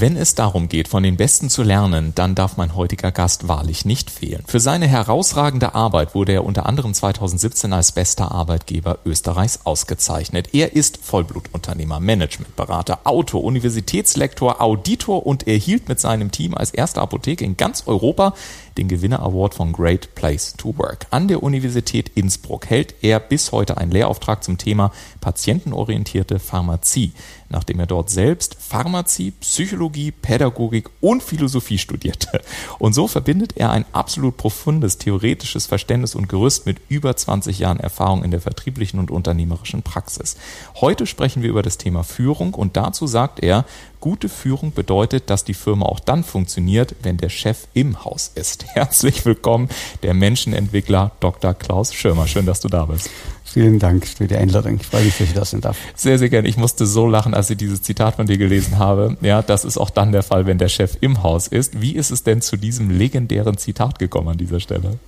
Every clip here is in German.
Wenn es darum geht, von den Besten zu lernen, dann darf mein heutiger Gast wahrlich nicht fehlen. Für seine herausragende Arbeit wurde er unter anderem 2017 als bester Arbeitgeber Österreichs ausgezeichnet. Er ist Vollblutunternehmer, Managementberater, Autor, Universitätslektor, Auditor und erhielt mit seinem Team als erste Apotheke in ganz Europa den Gewinner Award von Great Place to Work. An der Universität Innsbruck hält er bis heute einen Lehrauftrag zum Thema patientenorientierte Pharmazie nachdem er dort selbst Pharmazie, Psychologie, Pädagogik und Philosophie studierte. Und so verbindet er ein absolut profundes theoretisches Verständnis und Gerüst mit über 20 Jahren Erfahrung in der vertrieblichen und unternehmerischen Praxis. Heute sprechen wir über das Thema Führung und dazu sagt er, gute Führung bedeutet, dass die Firma auch dann funktioniert, wenn der Chef im Haus ist. Herzlich willkommen, der Menschenentwickler Dr. Klaus Schirmer. Schön, dass du da bist. Vielen Dank für die Einladung. Ich freue mich, dass ich das sein darf. Sehr, sehr gerne. Ich musste so lachen, als ich dieses Zitat von dir gelesen habe. Ja, das ist auch dann der Fall, wenn der Chef im Haus ist. Wie ist es denn zu diesem legendären Zitat gekommen an dieser Stelle?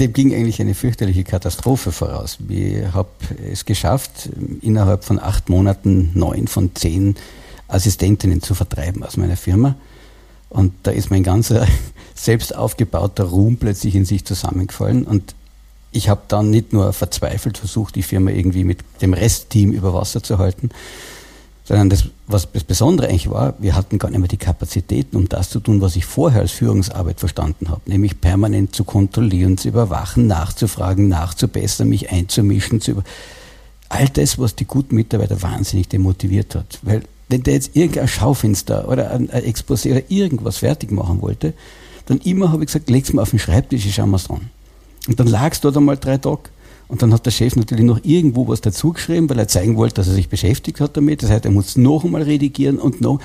Dem ging eigentlich eine fürchterliche Katastrophe voraus. Ich habe es geschafft, innerhalb von acht Monaten neun von zehn Assistentinnen zu vertreiben aus meiner Firma. Und da ist mein ganzer selbst aufgebauter Ruhm plötzlich in sich zusammengefallen. Und ich habe dann nicht nur verzweifelt versucht, die Firma irgendwie mit dem Restteam über Wasser zu halten, sondern das, was das Besondere eigentlich war, wir hatten gar nicht mehr die Kapazitäten, um das zu tun, was ich vorher als Führungsarbeit verstanden habe, nämlich permanent zu kontrollieren, zu überwachen, nachzufragen, nachzubessern, mich einzumischen, zu über all das, was die guten Mitarbeiter wahnsinnig demotiviert hat. Weil wenn der jetzt irgendein Schaufenster oder ein, Exposé oder irgendwas fertig machen wollte, dann immer habe ich gesagt, leg's mal auf den Schreibtisch, ich schau mir's an. Und dann lag es dort einmal drei Tage. Und dann hat der Chef natürlich noch irgendwo was dazugeschrieben, weil er zeigen wollte, dass er sich beschäftigt hat damit. Das heißt, er muss noch einmal redigieren und noch.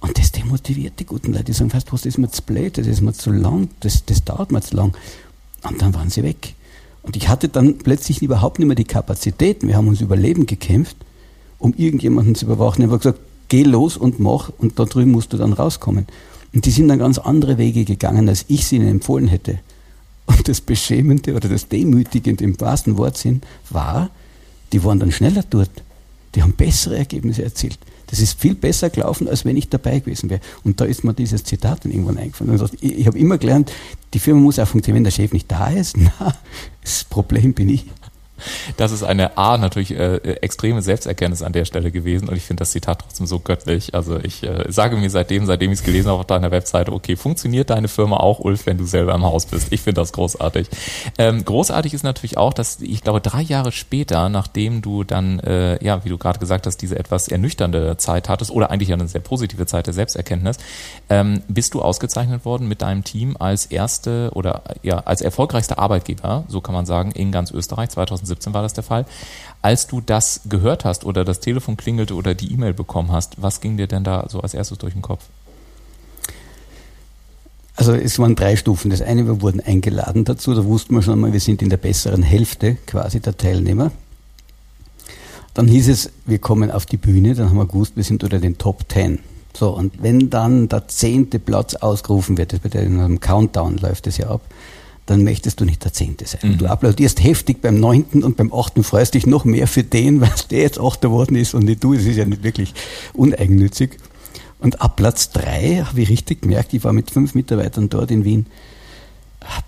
Und das demotiviert die guten Leute. Die sagen fast, was ist mir zu blöd, das ist mir zu lang, das, das dauert mir zu lang. Und dann waren sie weg. Und ich hatte dann plötzlich überhaupt nicht mehr die Kapazitäten. Wir haben uns Überleben gekämpft, um irgendjemanden zu überwachen. Ich habe gesagt, geh los und mach und da drüben musst du dann rauskommen. Und die sind dann ganz andere Wege gegangen, als ich sie ihnen empfohlen hätte. Und das Beschämende oder das Demütigende im wahrsten Wortsinn war, die waren dann schneller dort. Die haben bessere Ergebnisse erzielt. Das ist viel besser gelaufen, als wenn ich dabei gewesen wäre. Und da ist mir dieses Zitat dann irgendwann eingefallen. Ich, ich habe immer gelernt, die Firma muss auch funktionieren, wenn der Chef nicht da ist. Na, das Problem bin ich. Das ist eine A, natürlich äh, extreme Selbsterkenntnis an der Stelle gewesen und ich finde das Zitat trotzdem so göttlich. Also ich äh, sage mir seitdem, seitdem ich es gelesen habe auf deiner Webseite, okay, funktioniert deine Firma auch, Ulf, wenn du selber im Haus bist? Ich finde das großartig. Ähm, großartig ist natürlich auch, dass ich glaube, drei Jahre später, nachdem du dann, äh, ja, wie du gerade gesagt hast, diese etwas ernüchternde Zeit hattest oder eigentlich eine sehr positive Zeit der Selbsterkenntnis, ähm, bist du ausgezeichnet worden mit deinem Team als erste oder ja, als erfolgreichster Arbeitgeber, so kann man sagen, in ganz Österreich 2017 2017 war das der Fall. Als du das gehört hast oder das Telefon klingelte oder die E-Mail bekommen hast, was ging dir denn da so als erstes durch den Kopf? Also es waren drei Stufen. Das eine, wir wurden eingeladen dazu, da wussten wir schon mal, wir sind in der besseren Hälfte quasi der Teilnehmer. Dann hieß es, wir kommen auf die Bühne, dann haben wir gewusst, wir sind unter den Top Ten. So, und wenn dann der zehnte Platz ausgerufen wird, das bei einem Countdown läuft das ja ab, dann möchtest du nicht der Zehnte sein. Mhm. Du applaudierst heftig beim Neunten und beim Achten freust dich noch mehr für den, weil der jetzt Achter geworden ist und nicht du. Das ist ja nicht wirklich uneigennützig. Und ab Platz drei habe ich richtig gemerkt, ich war mit fünf Mitarbeitern dort in Wien.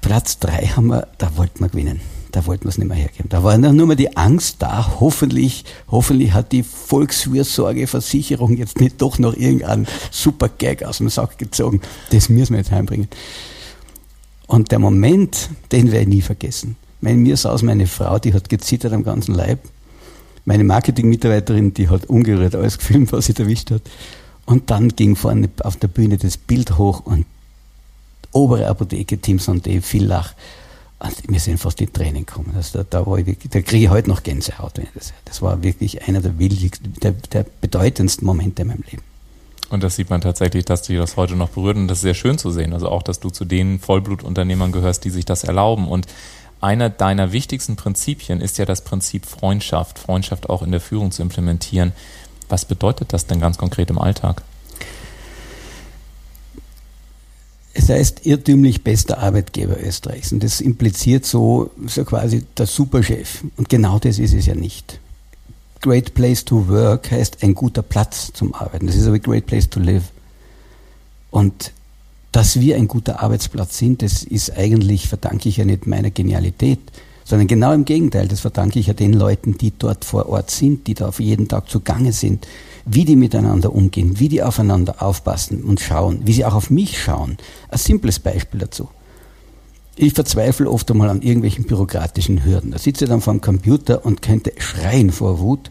Platz drei haben wir, da wollten wir gewinnen. Da wollten wir es nicht mehr hergeben. Da war nur mehr die Angst da. Hoffentlich, hoffentlich hat die Volksfürsorgeversicherung jetzt nicht doch noch irgendeinen super Gag aus dem Sack gezogen. Das müssen wir jetzt heimbringen. Und der Moment, den werde ich nie vergessen. Wenn mir saß meine Frau, die hat gezittert am ganzen Leib. Meine Marketing-Mitarbeiterin, die hat ungerührt alles gefilmt, was sie erwischt hat. Und dann ging vorne auf der Bühne das Bild hoch und obere Apotheke, Team Sondé, Villach. Und mir sind fast die Tränen gekommen. Also da, da, war ich wirklich, da kriege ich heute noch Gänsehaut. Das, das war wirklich einer der, willigsten, der, der bedeutendsten Momente in meinem Leben. Und das sieht man tatsächlich, dass dir das heute noch berührt und das ist sehr schön zu sehen. Also auch, dass du zu den Vollblutunternehmern gehörst, die sich das erlauben. Und einer deiner wichtigsten Prinzipien ist ja das Prinzip Freundschaft, Freundschaft auch in der Führung zu implementieren. Was bedeutet das denn ganz konkret im Alltag? Es heißt irrtümlich bester Arbeitgeber Österreichs. Und das impliziert so, so quasi der Superchef. Und genau das ist es ja nicht. Great Place to Work heißt ein guter Platz zum Arbeiten. Das ist aber Great Place to Live. Und dass wir ein guter Arbeitsplatz sind, das ist eigentlich, verdanke ich ja nicht meiner Genialität, sondern genau im Gegenteil, das verdanke ich ja den Leuten, die dort vor Ort sind, die da auf jeden Tag zugange sind, wie die miteinander umgehen, wie die aufeinander aufpassen und schauen, wie sie auch auf mich schauen. Ein simples Beispiel dazu. Ich verzweifle oft einmal an irgendwelchen bürokratischen Hürden. Da sitze ich dann vor dem Computer und könnte schreien vor Wut.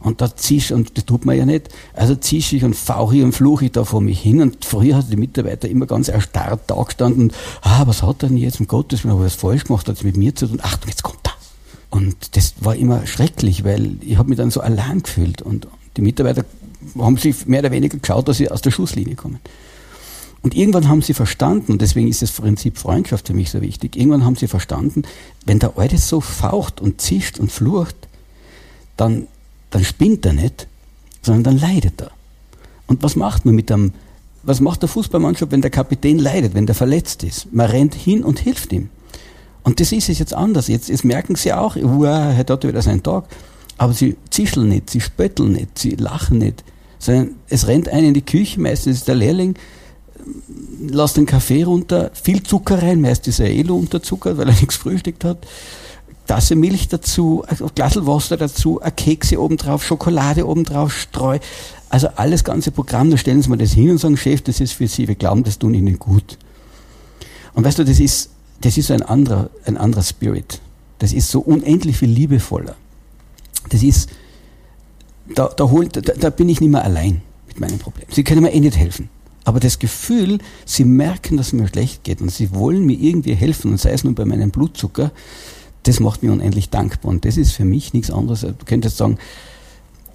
Und da zisch, und das tut man ja nicht, also zisch ich und fauche ich und fluche ich da vor mich hin. Und früher hat die Mitarbeiter immer ganz erstarrt da gestanden, ah, was hat er denn jetzt, um Gottes Willen, habe ich was falsch gemacht, hat mit mir zu tun, Achtung, jetzt kommt er. Und das war immer schrecklich, weil ich habe mich dann so allein gefühlt. Und die Mitarbeiter haben sich mehr oder weniger geschaut, dass sie aus der Schusslinie kommen. Und irgendwann haben sie verstanden, und deswegen ist das Prinzip Freundschaft für mich so wichtig, irgendwann haben sie verstanden, wenn der Alte so faucht und zischt und flucht, dann, dann spinnt er nicht, sondern dann leidet er. Und was macht man mit dem, was macht der Fußballmannschaft, wenn der Kapitän leidet, wenn der verletzt ist? Man rennt hin und hilft ihm. Und das ist es jetzt anders. Jetzt, jetzt merken sie auch, wow, heute hat er wieder seinen Tag. Aber sie zischeln nicht, sie spötteln nicht, sie lachen nicht. Sondern es rennt einer in die Küche, meistens ist der Lehrling, lass den Kaffee runter, viel Zucker rein, meist ist er eh unterzuckert, weil er nichts frühstückt hat. Tasse Milch dazu, ein Glas Wasser dazu, ein Kekse obendrauf, Schokolade obendrauf, Streu. Also alles ganze Programm, da stellen sie mir das hin und sagen, Chef, das ist für Sie, wir glauben, das tun Ihnen gut. Und weißt du, das ist, das ist so ein anderer, ein anderer Spirit. Das ist so unendlich viel liebevoller. Das ist, da, da, holt, da, da bin ich nicht mehr allein mit meinem Problem. Sie können mir eh nicht helfen. Aber das Gefühl, sie merken, dass es mir schlecht geht und sie wollen mir irgendwie helfen, und sei es nur bei meinem Blutzucker, das macht mich unendlich dankbar. Und das ist für mich nichts anderes. Du könntest sagen,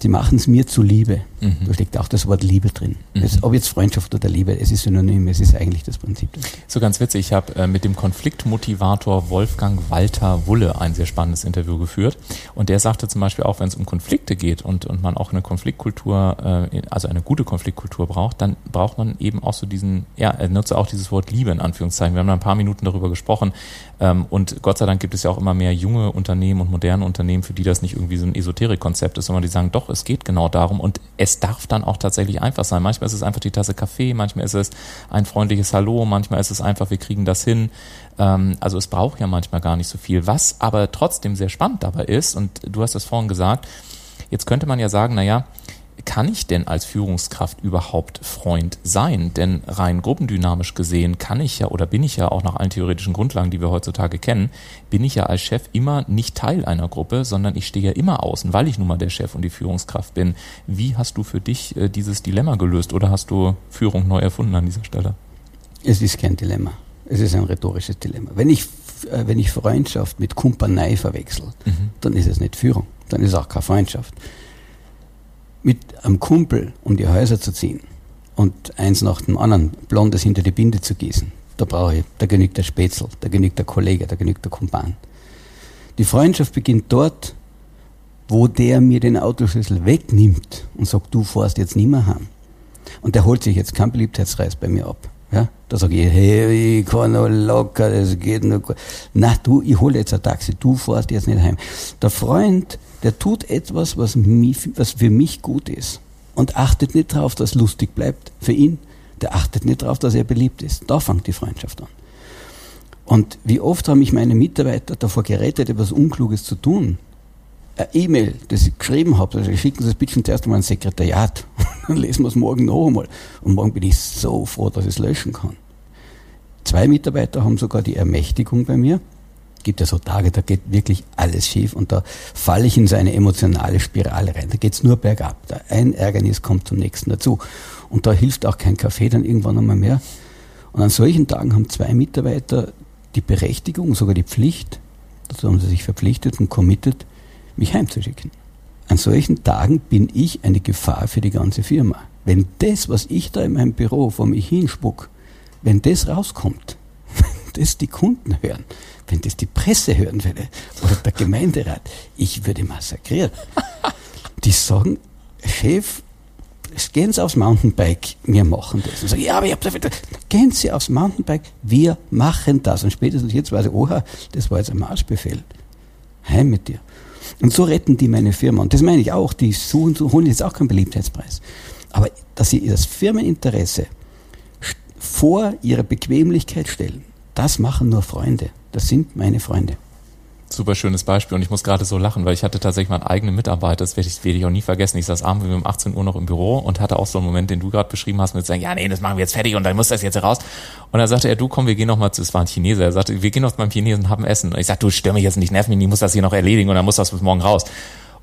sie machen es mir zuliebe. Mhm. Da steckt auch das Wort Liebe drin. Mhm. Das, ob jetzt Freundschaft oder Liebe, es ist synonym, es ist eigentlich das Prinzip. So ganz witzig, ich habe äh, mit dem Konfliktmotivator Wolfgang Walter Wulle ein sehr spannendes Interview geführt und der sagte zum Beispiel auch, wenn es um Konflikte geht und, und man auch eine Konfliktkultur, äh, also eine gute Konfliktkultur braucht, dann braucht man eben auch so diesen, ja, er nutze auch dieses Wort Liebe in Anführungszeichen. Wir haben da ein paar Minuten darüber gesprochen und Gott sei Dank gibt es ja auch immer mehr junge Unternehmen und moderne Unternehmen, für die das nicht irgendwie so ein Esoterik-Konzept ist, sondern die sagen, doch, es geht genau darum und es darf dann auch tatsächlich einfach sein. Manchmal ist es einfach die Tasse Kaffee, manchmal ist es ein freundliches Hallo, manchmal ist es einfach, wir kriegen das hin. Ähm, also es braucht ja manchmal gar nicht so viel. Was aber trotzdem sehr spannend dabei ist, und du hast es vorhin gesagt, jetzt könnte man ja sagen, naja, kann ich denn als Führungskraft überhaupt Freund sein? Denn rein gruppendynamisch gesehen kann ich ja oder bin ich ja auch nach allen theoretischen Grundlagen, die wir heutzutage kennen, bin ich ja als Chef immer nicht Teil einer Gruppe, sondern ich stehe ja immer außen, weil ich nun mal der Chef und die Führungskraft bin. Wie hast du für dich äh, dieses Dilemma gelöst oder hast du Führung neu erfunden an dieser Stelle? Es ist kein Dilemma. Es ist ein rhetorisches Dilemma. Wenn ich, äh, wenn ich Freundschaft mit Kumpanei verwechsel, mhm. dann ist es nicht Führung, dann ist es auch keine Freundschaft mit einem Kumpel um die Häuser zu ziehen und eins nach dem anderen Blondes hinter die Binde zu gießen, da brauche ich, da genügt der Spätzl, da genügt der Kollege, da genügt der Kumpan. Die Freundschaft beginnt dort, wo der mir den Autoschlüssel wegnimmt und sagt, du fährst jetzt nicht mehr heim. Und der holt sich jetzt keinen Beliebtheitsreis bei mir ab. Ja? Da sage ich, hey, ich kann noch locker, das geht noch gut. Na, du, ich hole jetzt ein Taxi, du fährst jetzt nicht heim. Der Freund der tut etwas, was, mich, was für mich gut ist und achtet nicht darauf, dass es lustig bleibt für ihn. Der achtet nicht darauf, dass er beliebt ist. Da fängt die Freundschaft an. Und wie oft haben mich meine Mitarbeiter davor gerettet, etwas Unkluges zu tun. E-Mail, das ich geschrieben habe, also schicken Sie das bitte zuerst einmal ins Sekretariat, dann lesen wir es morgen noch einmal. Und morgen bin ich so froh, dass ich es löschen kann. Zwei Mitarbeiter haben sogar die Ermächtigung bei mir, gibt ja so Tage, da geht wirklich alles schief und da falle ich in so eine emotionale Spirale rein. Da geht's nur bergab. Da ein Ärgernis kommt zum nächsten dazu. Und da hilft auch kein Kaffee dann irgendwann einmal mehr. Und an solchen Tagen haben zwei Mitarbeiter die Berechtigung, sogar die Pflicht, dazu haben sie sich verpflichtet und committed, mich heimzuschicken. An solchen Tagen bin ich eine Gefahr für die ganze Firma. Wenn das, was ich da in meinem Büro vor mich hinspuck, wenn das rauskommt, wenn das die Kunden hören, wenn das die Presse hören würde oder der Gemeinderat, ich würde massakriert. Die sagen, Chef, gehen Sie aufs Mountainbike, wir machen das. Und sagen, ja, aber ich habe da Gehen Sie aufs Mountainbike, wir machen das. Und spätestens jetzt weiß ich, oha, das war jetzt ein Marschbefehl. Heim mit dir. Und so retten die meine Firma. Und das meine ich auch, die suchen, holen jetzt auch keinen Beliebtheitspreis. Aber dass sie das Firmeninteresse vor ihrer Bequemlichkeit stellen, das machen nur Freunde. Das sind meine Freunde super schönes Beispiel und ich muss gerade so lachen, weil ich hatte tatsächlich meinen eigenen Mitarbeiter, das werde ich, werde ich auch nie vergessen. Ich saß abends um 18 Uhr noch im Büro und hatte auch so einen Moment, den du gerade beschrieben hast, mit sagen, ja, nee, das machen wir jetzt fertig und dann muss das jetzt raus. Und dann sagte er, du komm, wir gehen noch mal zu, es war ein Chineser, er sagte, wir gehen noch beim Chinesen haben Essen. Und ich sagte, du stör mich jetzt nicht, nerv mich ich muss das hier noch erledigen und dann muss das bis morgen raus.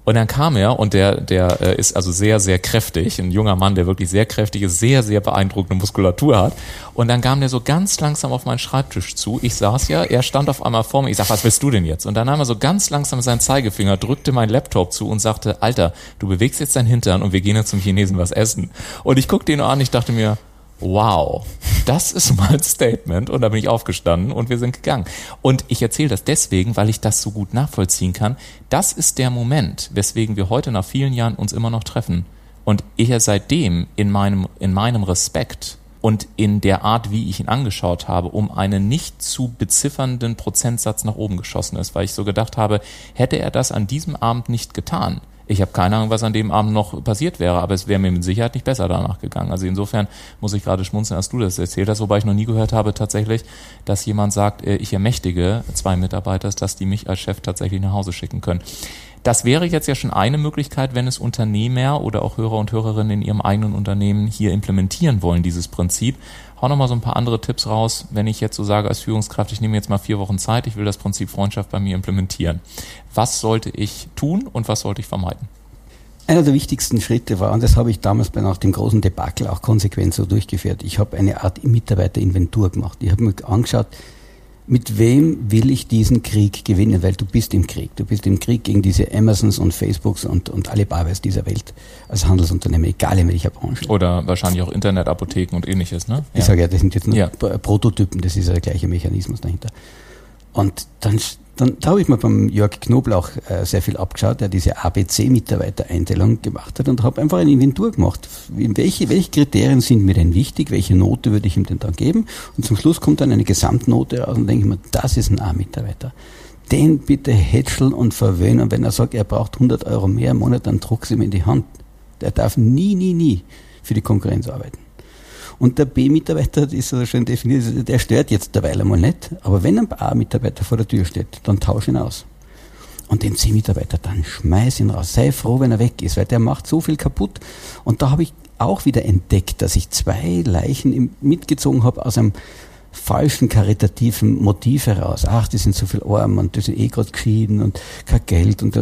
Und dann kam er und der, der äh, ist also sehr, sehr kräftig, ein junger Mann, der wirklich sehr kräftig ist, sehr, sehr beeindruckende Muskulatur hat. Und dann kam der so ganz langsam auf meinen Schreibtisch zu. Ich saß ja, er stand auf einmal vor mir. Ich sag, was willst du denn jetzt? Und dann nahm er so ganz langsam seinen Zeigefinger, drückte meinen Laptop zu und sagte, Alter, du bewegst jetzt dein Hintern und wir gehen jetzt zum Chinesen was essen. Und ich guckte ihn an, ich dachte mir, wow, das ist mal ein Statement. Und da bin ich aufgestanden und wir sind gegangen. Und ich erzähle das deswegen, weil ich das so gut nachvollziehen kann. Das ist der Moment, weswegen wir heute nach vielen Jahren uns immer noch treffen. Und er seitdem in meinem, in meinem Respekt und in der Art, wie ich ihn angeschaut habe, um einen nicht zu beziffernden Prozentsatz nach oben geschossen ist, weil ich so gedacht habe, hätte er das an diesem Abend nicht getan, ich habe keine Ahnung, was an dem Abend noch passiert wäre, aber es wäre mir mit Sicherheit nicht besser danach gegangen. Also insofern muss ich gerade schmunzeln, als du das erzählt hast, wobei ich noch nie gehört habe tatsächlich, dass jemand sagt, äh, ich ermächtige zwei Mitarbeiter, dass die mich als Chef tatsächlich nach Hause schicken können. Das wäre jetzt ja schon eine Möglichkeit, wenn es Unternehmer oder auch Hörer und Hörerinnen in ihrem eigenen Unternehmen hier implementieren wollen, dieses Prinzip hau noch mal so ein paar andere Tipps raus, wenn ich jetzt so sage als Führungskraft, ich nehme jetzt mal vier Wochen Zeit, ich will das Prinzip Freundschaft bei mir implementieren. Was sollte ich tun und was sollte ich vermeiden? Einer der wichtigsten Schritte war, und das habe ich damals bei nach dem großen Debakel auch konsequent so durchgeführt, ich habe eine Art Mitarbeiterinventur gemacht. Ich habe mir angeschaut, mit wem will ich diesen Krieg gewinnen? Weil du bist im Krieg. Du bist im Krieg gegen diese Amazons und Facebooks und, und Alibabas dieser Welt als Handelsunternehmen, egal in welcher Branche. Oder wahrscheinlich auch Internetapotheken und ähnliches, ne? Ich sage ja, das sind jetzt nur ja. Prototypen, das ist ja der gleiche Mechanismus dahinter. Und dann dann da habe ich mir beim Jörg Knoblauch äh, sehr viel abgeschaut, der diese ABC-Mitarbeitereinteilung gemacht hat und habe einfach eine Inventur gemacht. Welche, welche Kriterien sind mir denn wichtig? Welche Note würde ich ihm denn dann geben? Und zum Schluss kommt dann eine Gesamtnote raus und denke ich mir, das ist ein A-Mitarbeiter. Den bitte hätscheln und verwöhnen. Und wenn er sagt, er braucht 100 Euro mehr im Monat, dann druck sie ihm in die Hand. Der darf nie, nie, nie für die Konkurrenz arbeiten. Und der B-Mitarbeiter, das ist so schön definiert, der stört jetzt derweil einmal nicht. Aber wenn ein A-Mitarbeiter vor der Tür steht, dann tausch ihn aus. Und den C-Mitarbeiter, dann schmeiß ihn raus. Sei froh, wenn er weg ist, weil der macht so viel kaputt. Und da habe ich auch wieder entdeckt, dass ich zwei Leichen mitgezogen habe aus einem falschen karitativen Motiv heraus. Ach, die sind so viel arm und die sind eh gerade geschieden und kein Geld. Und,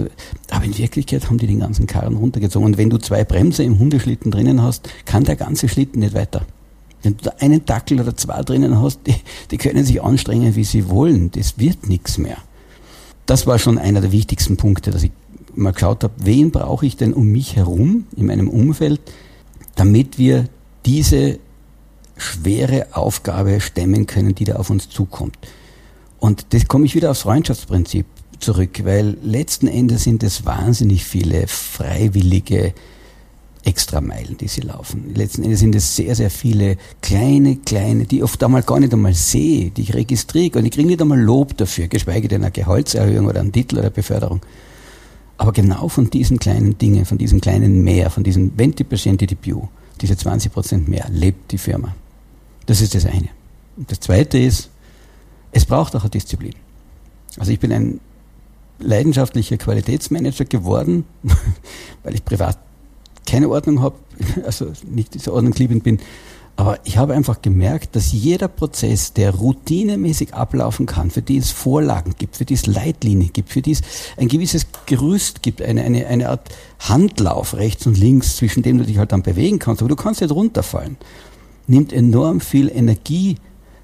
aber in Wirklichkeit haben die den ganzen Karren runtergezogen. Und wenn du zwei Bremser im Hundeschlitten drinnen hast, kann der ganze Schlitten nicht weiter. Wenn du da einen Dackel oder zwei drinnen hast, die, die können sich anstrengen, wie sie wollen. Das wird nichts mehr. Das war schon einer der wichtigsten Punkte, dass ich mal geschaut habe, wen brauche ich denn um mich herum in meinem Umfeld, damit wir diese schwere Aufgabe stemmen können, die da auf uns zukommt. Und das komme ich wieder aufs Freundschaftsprinzip zurück, weil letzten Endes sind es wahnsinnig viele freiwillige Extrameilen, die sie laufen. Letzten Endes sind es sehr, sehr viele kleine, kleine, die ich oft einmal gar nicht einmal sehe, die ich registriere und ich kriege nicht einmal Lob dafür, geschweige denn eine Gehaltserhöhung oder einen Titel oder Beförderung. Aber genau von diesen kleinen Dingen, von diesem kleinen Mehr, von diesem 20% DPU, diese 20% mehr, lebt die Firma. Das ist das eine. Und das zweite ist, es braucht auch eine Disziplin. Also ich bin ein leidenschaftlicher Qualitätsmanager geworden, weil ich privat keine Ordnung habe, also nicht so ordnungsliebend bin. Aber ich habe einfach gemerkt, dass jeder Prozess, der routinemäßig ablaufen kann, für die es Vorlagen gibt, für die es Leitlinien gibt, für die es ein gewisses Gerüst gibt, eine, eine, eine Art Handlauf rechts und links, zwischen dem du dich halt dann bewegen kannst, aber du kannst nicht runterfallen, nimmt enorm viel Energie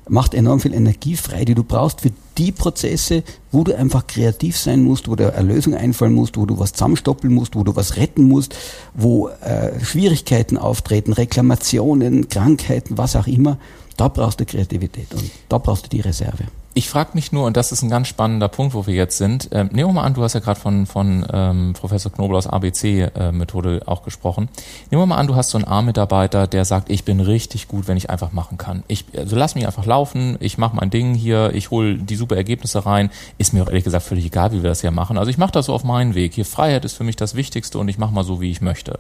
macht enorm viel Energie frei, die du brauchst für die Prozesse, wo du einfach kreativ sein musst, wo dir eine Lösung einfallen musst, wo du was zusammenstoppeln musst, wo du was retten musst, wo äh, Schwierigkeiten auftreten, Reklamationen, Krankheiten, was auch immer. Da brauchst du Kreativität und da brauchst du die Reserve. Ich frage mich nur, und das ist ein ganz spannender Punkt, wo wir jetzt sind. Ähm, nehmen wir mal an, du hast ja gerade von, von ähm, Professor Knobel aus ABC-Methode äh, auch gesprochen. Nehmen wir mal an, du hast so einen A-Mitarbeiter, der sagt, ich bin richtig gut, wenn ich einfach machen kann. Ich, also lass mich einfach laufen, ich mache mein Ding hier, ich hole die super Ergebnisse rein. Ist mir auch ehrlich gesagt völlig egal, wie wir das hier machen. Also ich mache das so auf meinen Weg. Hier Freiheit ist für mich das Wichtigste und ich mache mal so, wie ich möchte.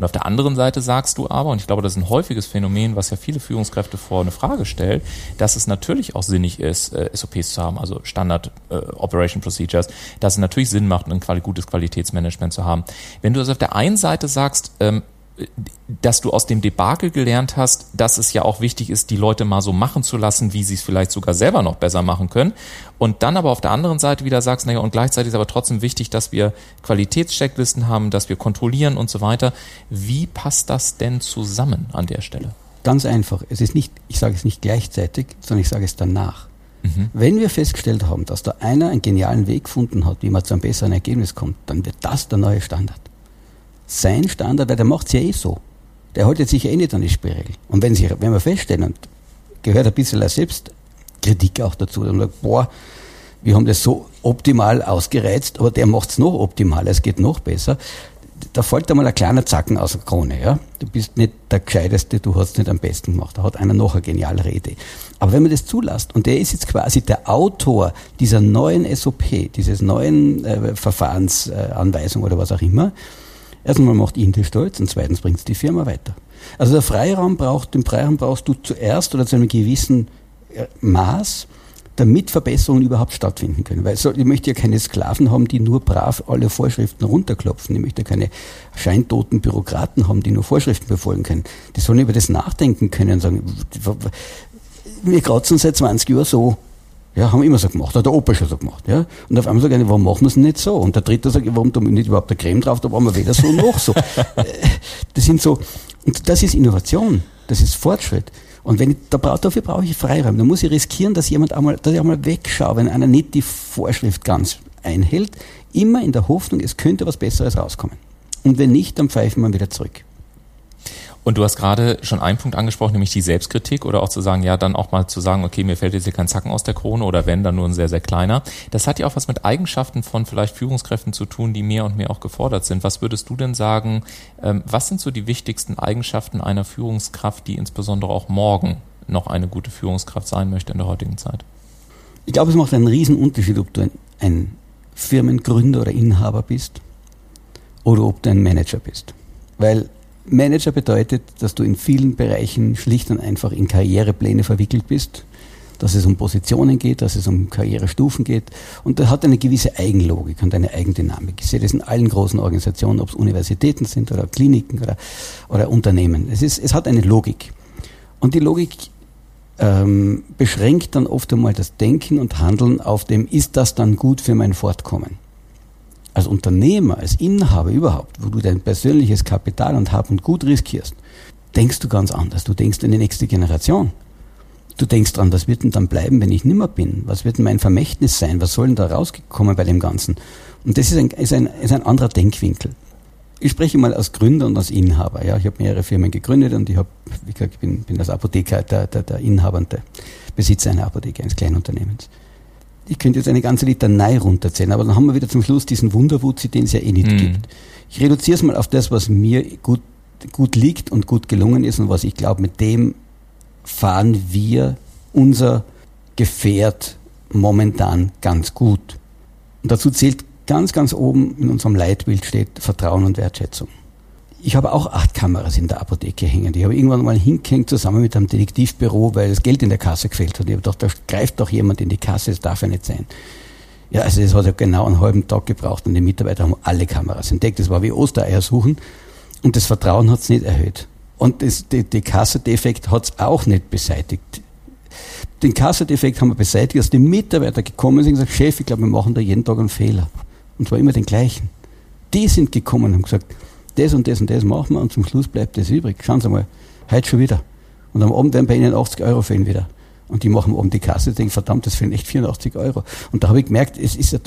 Und auf der anderen Seite sagst du aber, und ich glaube, das ist ein häufiges Phänomen, was ja viele Führungskräfte vor eine Frage stellt, dass es natürlich auch sinnig ist, äh, SOPs zu haben, also Standard äh, Operation Procedures, dass es natürlich Sinn macht, ein gutes Qualitätsmanagement zu haben. Wenn du das auf der einen Seite sagst, ähm, dass du aus dem Debakel gelernt hast, dass es ja auch wichtig ist, die Leute mal so machen zu lassen, wie sie es vielleicht sogar selber noch besser machen können. Und dann aber auf der anderen Seite wieder sagst, naja, und gleichzeitig ist aber trotzdem wichtig, dass wir Qualitätschecklisten haben, dass wir kontrollieren und so weiter. Wie passt das denn zusammen an der Stelle? Ganz einfach. Es ist nicht, ich sage es nicht gleichzeitig, sondern ich sage es danach. Mhm. Wenn wir festgestellt haben, dass da einer einen genialen Weg gefunden hat, wie man zu einem besseren Ergebnis kommt, dann wird das der neue Standard sein Standard, weil der macht es ja eh so. Der haltet sich ja eh nicht an die Spielregel. Und wenn, sich, wenn wir feststellen, und gehört ein bisschen Selbstkritik auch dazu, dann sagt, boah, wir haben das so optimal ausgereizt, aber der macht es noch optimaler, es geht noch besser. Da fällt einmal ein kleiner Zacken aus der Krone. Ja? Du bist nicht der Gescheiteste, du hast es nicht am besten gemacht. Da hat einer noch eine genialere Idee. Aber wenn man das zulässt, und der ist jetzt quasi der Autor dieser neuen SOP, dieses neuen äh, Verfahrensanweisung oder was auch immer, Erstens macht ihn das stolz und zweitens bringt es die Firma weiter. Also der Freiraum braucht, den Freiraum brauchst du zuerst oder zu einem gewissen äh, Maß, damit Verbesserungen überhaupt stattfinden können. Weil ich möchte ja keine Sklaven haben, die nur brav alle Vorschriften runterklopfen. Ich möchte keine scheintoten Bürokraten haben, die nur Vorschriften befolgen können. Die sollen über das nachdenken können und sagen, wir kratzen seit 20 Jahren so, ja, haben wir immer so gemacht, hat der Opa schon so gemacht. Ja? Und auf einmal sagt einer, warum machen wir es nicht so? Und der dritte sagt, warum tun wir nicht überhaupt der Creme drauf, da waren wir weder so noch so. Äh, das sind so, und das ist Innovation, das ist Fortschritt. Und wenn ich, da brauch, dafür brauche ich Freiraum. Da muss ich riskieren, dass jemand einmal, dass ich einmal wegschaue, wenn einer nicht die Vorschrift ganz einhält, immer in der Hoffnung, es könnte was Besseres rauskommen. Und wenn nicht, dann pfeifen wir wieder zurück. Und du hast gerade schon einen Punkt angesprochen, nämlich die Selbstkritik oder auch zu sagen, ja, dann auch mal zu sagen, okay, mir fällt jetzt hier kein Zacken aus der Krone oder wenn, dann nur ein sehr, sehr kleiner. Das hat ja auch was mit Eigenschaften von vielleicht Führungskräften zu tun, die mehr und mehr auch gefordert sind. Was würdest du denn sagen, ähm, was sind so die wichtigsten Eigenschaften einer Führungskraft, die insbesondere auch morgen noch eine gute Führungskraft sein möchte in der heutigen Zeit? Ich glaube, es macht einen riesen Unterschied, ob du ein, ein Firmengründer oder Inhaber bist oder ob du ein Manager bist. Weil Manager bedeutet, dass du in vielen Bereichen schlicht und einfach in Karrierepläne verwickelt bist, dass es um Positionen geht, dass es um Karrierestufen geht. Und das hat eine gewisse Eigenlogik und eine Eigendynamik. Ich sehe das in allen großen Organisationen, ob es Universitäten sind oder Kliniken oder, oder Unternehmen. Es, ist, es hat eine Logik. Und die Logik ähm, beschränkt dann oft einmal das Denken und Handeln auf dem, ist das dann gut für mein Fortkommen? Als Unternehmer, als Inhaber überhaupt, wo du dein persönliches Kapital und Hab und Gut riskierst, denkst du ganz anders. Du denkst an die nächste Generation. Du denkst dran, was wird denn dann bleiben, wenn ich nimmer bin? Was wird denn mein Vermächtnis sein? Was soll denn da rausgekommen bei dem Ganzen? Und das ist ein, ist ein, ist ein anderer Denkwinkel. Ich spreche mal als Gründer und als Inhaber. Ja, ich habe mehrere Firmen gegründet und ich habe, wie gesagt, bin, bin als Apotheker der, der, der der Besitzer einer Apotheke, eines Kleinunternehmens ich könnte jetzt eine ganze Litanei runterzählen, aber dann haben wir wieder zum Schluss diesen Wunderwutzi, den es ja eh nicht mhm. gibt. Ich reduziere es mal auf das, was mir gut, gut liegt und gut gelungen ist und was ich glaube, mit dem fahren wir unser Gefährt momentan ganz gut. Und dazu zählt ganz, ganz oben in unserem Leitbild steht Vertrauen und Wertschätzung ich habe auch acht Kameras in der Apotheke hängen. Die habe irgendwann mal hingehängt zusammen mit einem Detektivbüro, weil das Geld in der Kasse gefehlt hat. Ich habe gedacht, da greift doch jemand in die Kasse, das darf ja nicht sein. Ja, also das hat ja genau einen halben Tag gebraucht und die Mitarbeiter haben alle Kameras entdeckt. Das war wie Ostereier suchen und das Vertrauen hat es nicht erhöht. Und das, die, die Kasserdefekt hat es auch nicht beseitigt. Den Kasserdefekt haben wir beseitigt, dass die Mitarbeiter gekommen sind und gesagt, Chef, ich glaube, wir machen da jeden Tag einen Fehler. Und zwar immer den gleichen. Die sind gekommen und haben gesagt, das und das und das machen wir und zum Schluss bleibt das übrig. Schauen Sie mal, heute schon wieder. Und am Abend werden bei Ihnen 80 Euro fehlen wieder. Und die machen oben die Kasse, denken, verdammt, das fehlen echt 84 Euro. Und da habe ich gemerkt, es ist ja,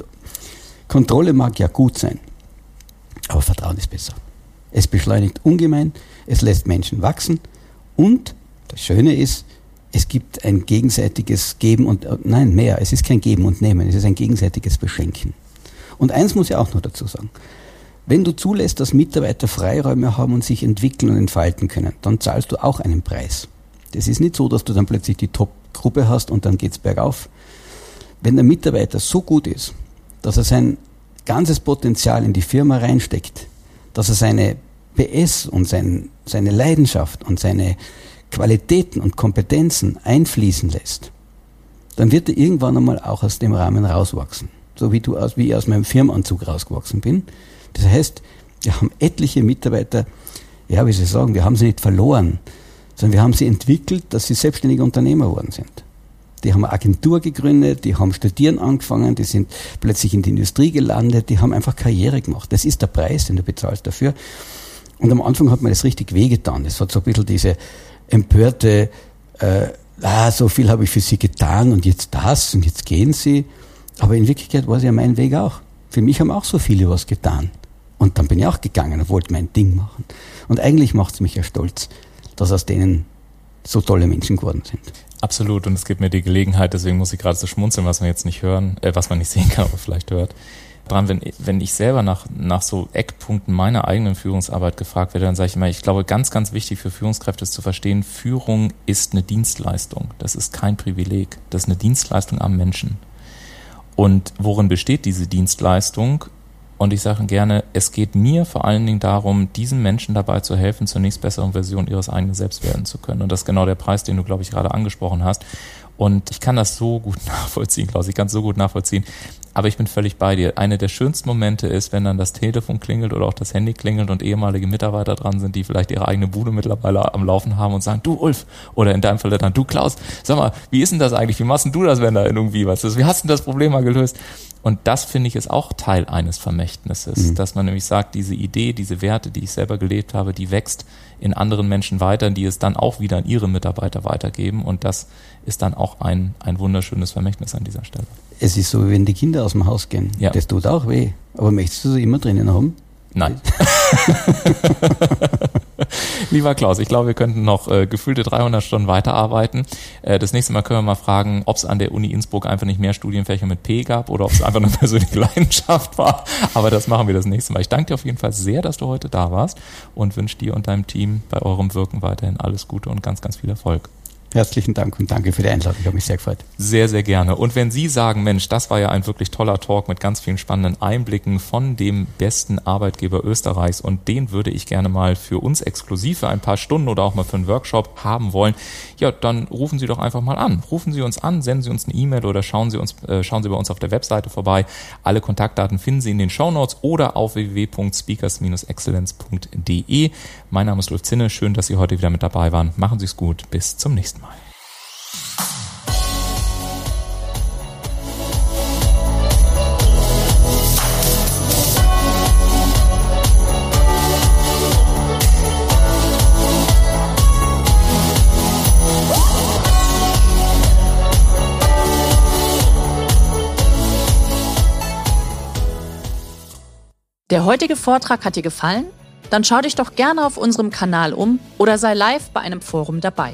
Kontrolle mag ja gut sein, aber Vertrauen ist besser. Es beschleunigt ungemein, es lässt Menschen wachsen und das Schöne ist, es gibt ein gegenseitiges Geben und, nein, mehr, es ist kein Geben und Nehmen, es ist ein gegenseitiges Beschenken. Und eins muss ich auch noch dazu sagen. Wenn du zulässt, dass Mitarbeiter Freiräume haben und sich entwickeln und entfalten können, dann zahlst du auch einen Preis. Das ist nicht so, dass du dann plötzlich die Top-Gruppe hast und dann geht's bergauf. Wenn der Mitarbeiter so gut ist, dass er sein ganzes Potenzial in die Firma reinsteckt, dass er seine PS und sein, seine Leidenschaft und seine Qualitäten und Kompetenzen einfließen lässt, dann wird er irgendwann einmal auch aus dem Rahmen rauswachsen. So wie du aus, wie ich aus meinem Firmenanzug rausgewachsen bin. Das heißt, wir haben etliche Mitarbeiter, ja, wie Sie sagen, wir haben sie nicht verloren, sondern wir haben sie entwickelt, dass sie selbstständige Unternehmer geworden sind. Die haben eine Agentur gegründet, die haben studieren angefangen, die sind plötzlich in die Industrie gelandet, die haben einfach Karriere gemacht. Das ist der Preis, den du bezahlst dafür. Und am Anfang hat mir das richtig wehgetan. Es hat so ein bisschen diese empörte, äh, ah, so viel habe ich für sie getan und jetzt das und jetzt gehen sie. Aber in Wirklichkeit war es ja mein Weg auch. Für mich haben auch so viele was getan. Und dann bin ich auch gegangen und wollte mein Ding machen. Und eigentlich macht es mich ja stolz, dass aus denen so tolle Menschen geworden sind. Absolut, und es gibt mir die Gelegenheit, deswegen muss ich gerade so schmunzeln, was man jetzt nicht hören, äh, was man nicht sehen kann, aber vielleicht hört. Dran, wenn, wenn ich selber nach, nach so Eckpunkten meiner eigenen Führungsarbeit gefragt werde, dann sage ich immer, ich glaube, ganz, ganz wichtig für Führungskräfte ist zu verstehen, Führung ist eine Dienstleistung. Das ist kein Privileg. Das ist eine Dienstleistung am Menschen. Und worin besteht diese Dienstleistung? Und ich sage gerne, es geht mir vor allen Dingen darum, diesen Menschen dabei zu helfen, zur nächst besseren Version ihres eigenen Selbst werden zu können. Und das ist genau der Preis, den du, glaube ich, gerade angesprochen hast. Und ich kann das so gut nachvollziehen, Klaus. Ich kann es so gut nachvollziehen. Aber ich bin völlig bei dir. Eine der schönsten Momente ist, wenn dann das Telefon klingelt oder auch das Handy klingelt und ehemalige Mitarbeiter dran sind, die vielleicht ihre eigene Bude mittlerweile am Laufen haben und sagen, du Ulf, oder in deinem Fall dann, du Klaus, sag mal, wie ist denn das eigentlich? Wie machst denn du das, wenn da irgendwie was ist? Wie hast du das Problem mal gelöst? Und das finde ich ist auch Teil eines Vermächtnisses, mhm. dass man nämlich sagt, diese Idee, diese Werte, die ich selber gelebt habe, die wächst in anderen Menschen weiter, die es dann auch wieder an ihre Mitarbeiter weitergeben. Und das ist dann auch ein, ein wunderschönes Vermächtnis an dieser Stelle. Es ist so, wenn die Kinder aus dem Haus gehen. Ja. Das tut auch weh. Aber möchtest du sie immer drinnen haben? Nein. Lieber Klaus, ich glaube, wir könnten noch äh, gefühlte 300 Stunden weiterarbeiten. Äh, das nächste Mal können wir mal fragen, ob es an der Uni Innsbruck einfach nicht mehr Studienfächer mit P gab oder ob es einfach eine persönliche Leidenschaft war. Aber das machen wir das nächste Mal. Ich danke dir auf jeden Fall sehr, dass du heute da warst und wünsche dir und deinem Team bei eurem Wirken weiterhin alles Gute und ganz, ganz viel Erfolg. Herzlichen Dank und danke für die Einladung. Ich habe mich sehr gefreut. Sehr, sehr gerne. Und wenn Sie sagen, Mensch, das war ja ein wirklich toller Talk mit ganz vielen spannenden Einblicken von dem besten Arbeitgeber Österreichs und den würde ich gerne mal für uns exklusiv für ein paar Stunden oder auch mal für einen Workshop haben wollen, ja, dann rufen Sie doch einfach mal an. Rufen Sie uns an, senden Sie uns eine E-Mail oder schauen Sie uns, äh, schauen Sie bei uns auf der Webseite vorbei. Alle Kontaktdaten finden Sie in den Show Notes oder auf www.speakers-excellence.de. Mein Name ist Ulf Zinne. Schön, dass Sie heute wieder mit dabei waren. Machen Sie es gut. Bis zum nächsten Mal. Der heutige Vortrag hat dir gefallen? Dann schau dich doch gerne auf unserem Kanal um oder sei live bei einem Forum dabei.